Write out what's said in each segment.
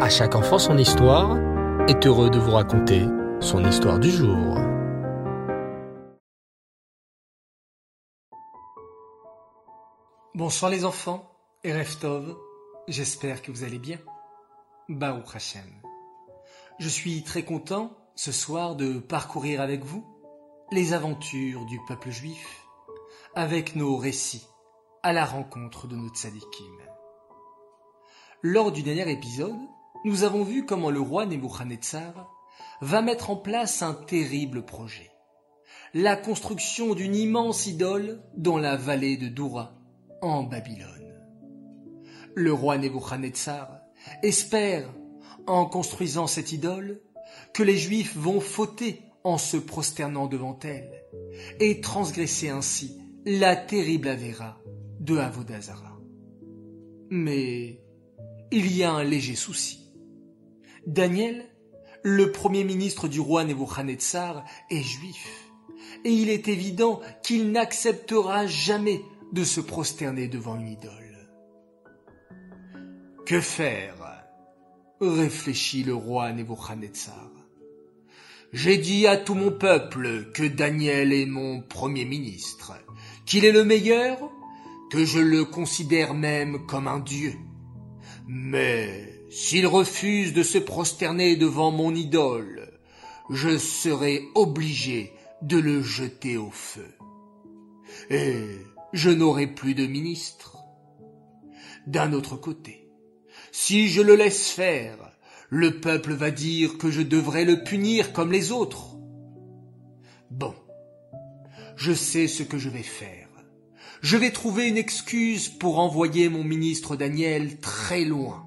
À chaque enfant son histoire est heureux de vous raconter son histoire du jour. Bonsoir les enfants et Reftov, j'espère que vous allez bien. Baruch Hashem. Je suis très content ce soir de parcourir avec vous les aventures du peuple juif avec nos récits à la rencontre de notre tzadikim. Lors du dernier épisode, nous avons vu comment le roi Nebuchadnezzar va mettre en place un terrible projet. La construction d'une immense idole dans la vallée de Doura, en Babylone. Le roi Nebuchadnezzar espère, en construisant cette idole, que les Juifs vont fauter en se prosternant devant elle et transgresser ainsi la terrible Avera de Avodazara. Mais il y a un léger souci. Daniel, le premier ministre du roi Nebuchadnezzar, est juif, et il est évident qu'il n'acceptera jamais de se prosterner devant une idole. Que faire? réfléchit le roi Nebuchadnezzar. J'ai dit à tout mon peuple que Daniel est mon premier ministre, qu'il est le meilleur, que je le considère même comme un dieu. Mais s'il refuse de se prosterner devant mon idole, je serai obligé de le jeter au feu. Et je n'aurai plus de ministre. D'un autre côté, si je le laisse faire, le peuple va dire que je devrais le punir comme les autres. Bon, je sais ce que je vais faire. Je vais trouver une excuse pour envoyer mon ministre Daniel très loin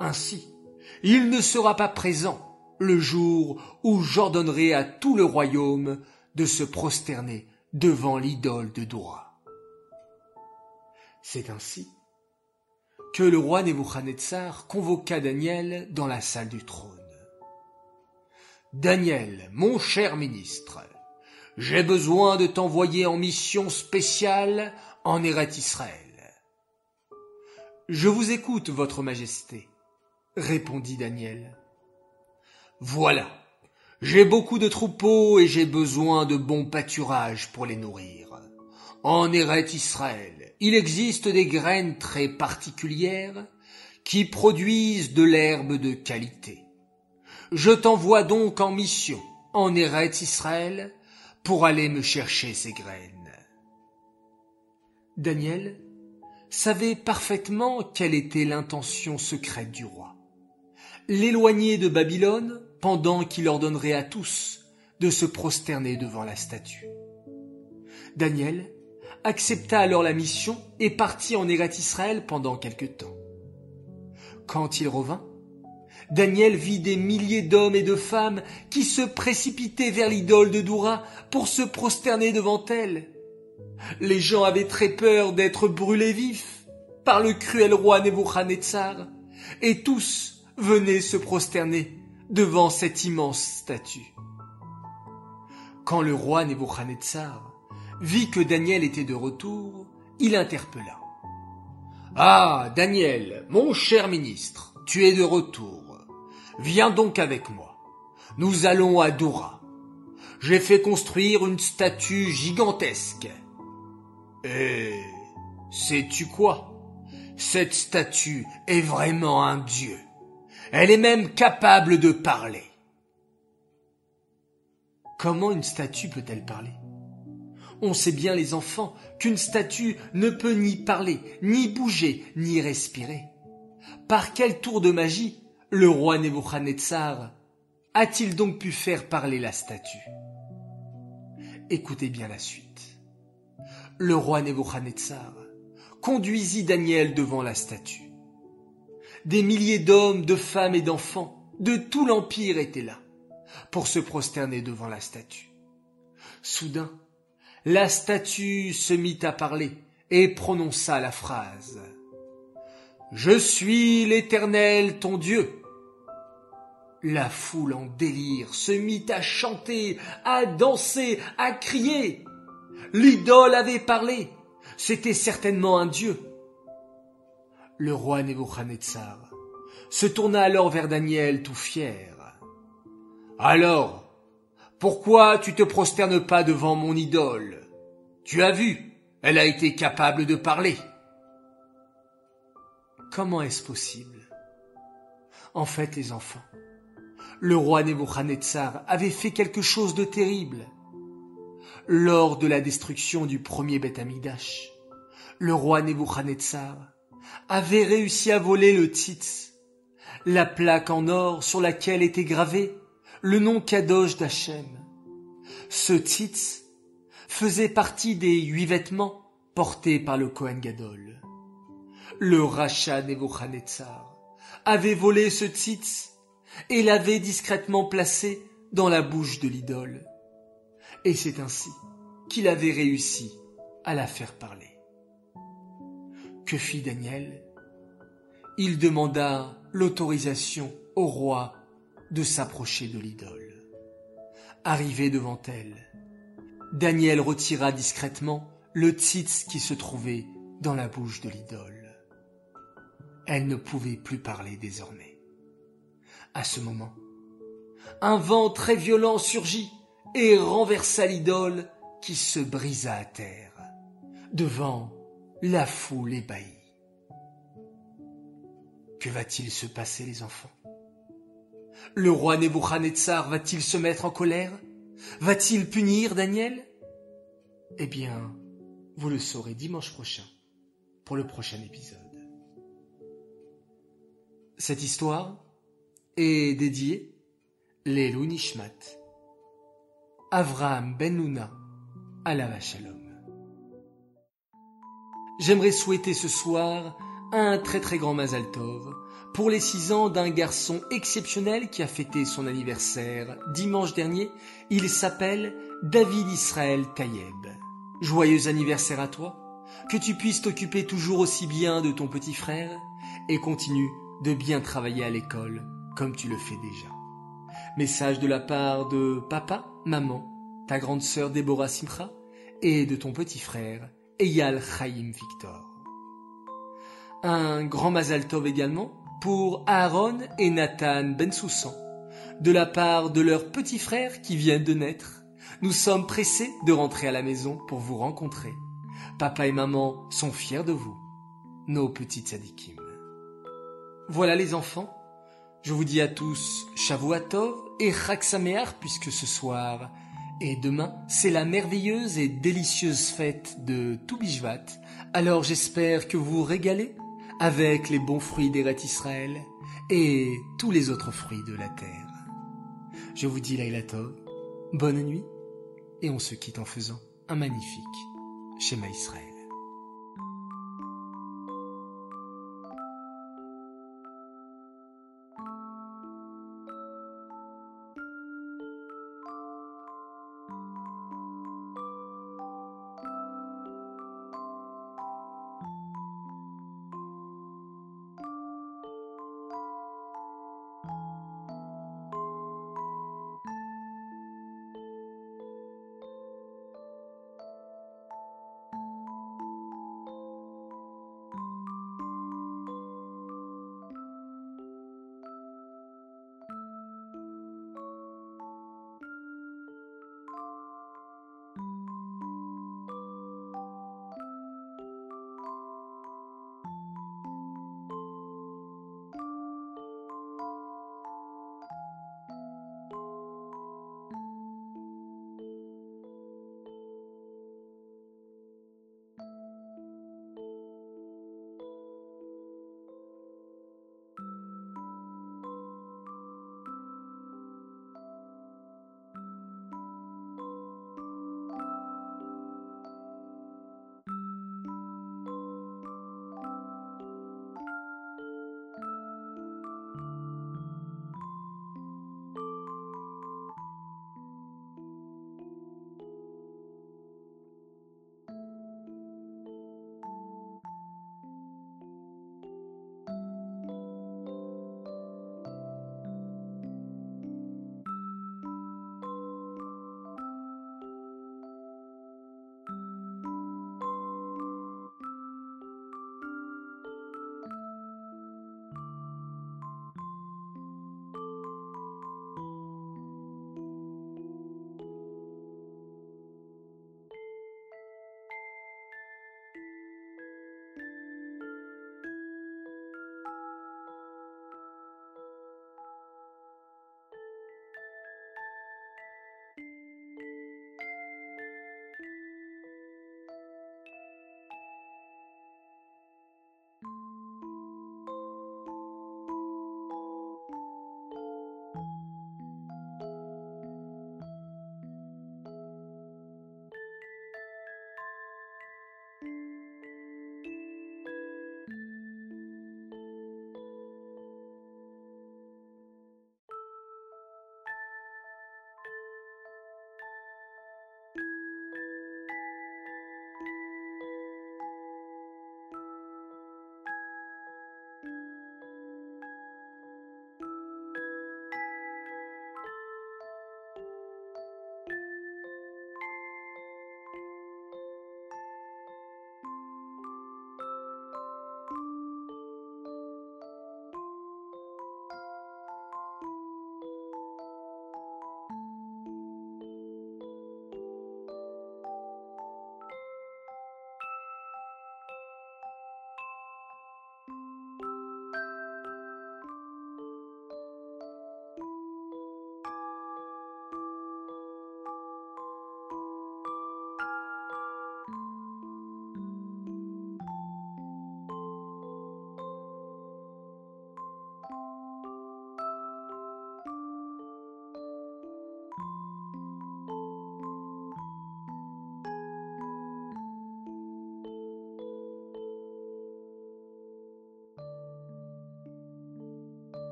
ainsi, il ne sera pas présent le jour où j'ordonnerai à tout le royaume de se prosterner devant l'idole de Dora. C'est ainsi que le roi Nebuchadnezzar convoqua Daniel dans la salle du trône. Daniel, mon cher ministre, j'ai besoin de t'envoyer en mission spéciale en Eret Israël. Je vous écoute, votre majesté répondit Daniel. Voilà. J'ai beaucoup de troupeaux et j'ai besoin de bons pâturages pour les nourrir. En Eret Israël, il existe des graines très particulières qui produisent de l'herbe de qualité. Je t'envoie donc en mission en Eret Israël pour aller me chercher ces graines. Daniel savait parfaitement quelle était l'intention secrète du roi l'éloigner de Babylone pendant qu'il ordonnerait à tous de se prosterner devant la statue. Daniel accepta alors la mission et partit en Eret Israël pendant quelque temps. Quand il revint, Daniel vit des milliers d'hommes et de femmes qui se précipitaient vers l'idole de Doura pour se prosterner devant elle. Les gens avaient très peur d'être brûlés vifs par le cruel roi Nebuchadnezzar, et tous venait se prosterner devant cette immense statue. Quand le roi Nebuchadnezzar vit que Daniel était de retour, il interpella. Ah, Daniel, mon cher ministre, tu es de retour. Viens donc avec moi. Nous allons à Doura. J'ai fait construire une statue gigantesque. Et sais-tu quoi? Cette statue est vraiment un dieu. Elle est même capable de parler. Comment une statue peut-elle parler? On sait bien, les enfants, qu'une statue ne peut ni parler, ni bouger, ni respirer. Par quel tour de magie le roi Nebuchadnezzar a-t-il donc pu faire parler la statue? Écoutez bien la suite. Le roi Nebuchadnezzar conduisit Daniel devant la statue des milliers d'hommes, de femmes et d'enfants de tout l'Empire étaient là pour se prosterner devant la statue. Soudain, la statue se mit à parler et prononça la phrase Je suis l'Éternel ton Dieu. La foule en délire se mit à chanter, à danser, à crier. L'idole avait parlé. C'était certainement un dieu le roi Nebuchadnezzar se tourna alors vers Daniel tout fier. Alors, pourquoi tu te prosternes pas devant mon idole? Tu as vu, elle a été capable de parler. Comment est-ce possible? En fait, les enfants, le roi Nebuchadnezzar avait fait quelque chose de terrible. Lors de la destruction du premier Beth le roi Nebuchadnezzar avait réussi à voler le tzitz, la plaque en or sur laquelle était gravé le nom Kadosh d'Hachem. Ce tzitz faisait partie des huit vêtements portés par le Kohen Gadol. Le rachat Nebuchadnezzar avait volé ce tzitz et l'avait discrètement placé dans la bouche de l'idole. Et c'est ainsi qu'il avait réussi à la faire parler. Que fit Daniel Il demanda l'autorisation au roi de s'approcher de l'idole. Arrivé devant elle, Daniel retira discrètement le tzitz qui se trouvait dans la bouche de l'idole. Elle ne pouvait plus parler désormais. À ce moment, un vent très violent surgit et renversa l'idole qui se brisa à terre devant la foule ébahie. Que va-t-il se passer, les enfants? Le roi Nebuchadnezzar va-t-il se mettre en colère? Va-t-il punir Daniel? Eh bien, vous le saurez dimanche prochain pour le prochain épisode. Cette histoire est dédiée Lelou Nishmat, Avraham Ben Luna, la Shalom. J'aimerais souhaiter ce soir un très très grand Mazal Tov pour les six ans d'un garçon exceptionnel qui a fêté son anniversaire dimanche dernier. Il s'appelle David Israël Tayeb. Joyeux anniversaire à toi, que tu puisses t'occuper toujours aussi bien de ton petit frère et continue de bien travailler à l'école comme tu le fais déjà. Message de la part de papa, maman, ta grande sœur Déborah Simcha et de ton petit frère Eyal Chaim Victor. Un grand Mazal Tov également pour Aaron et Nathan Bensoussan, de la part de leurs petits frères qui viennent de naître. Nous sommes pressés de rentrer à la maison pour vous rencontrer. Papa et maman sont fiers de vous, nos petites sadikim. Voilà les enfants, je vous dis à tous Shavuatov et Chaksameach puisque ce soir et demain c'est la merveilleuse et délicieuse fête de Toubishvat. Alors j'espère que vous vous régalez avec les bons fruits d'Eret Israël et tous les autres fruits de la terre. Je vous dis Tov, bonne nuit, et on se quitte en faisant un magnifique schéma Israël.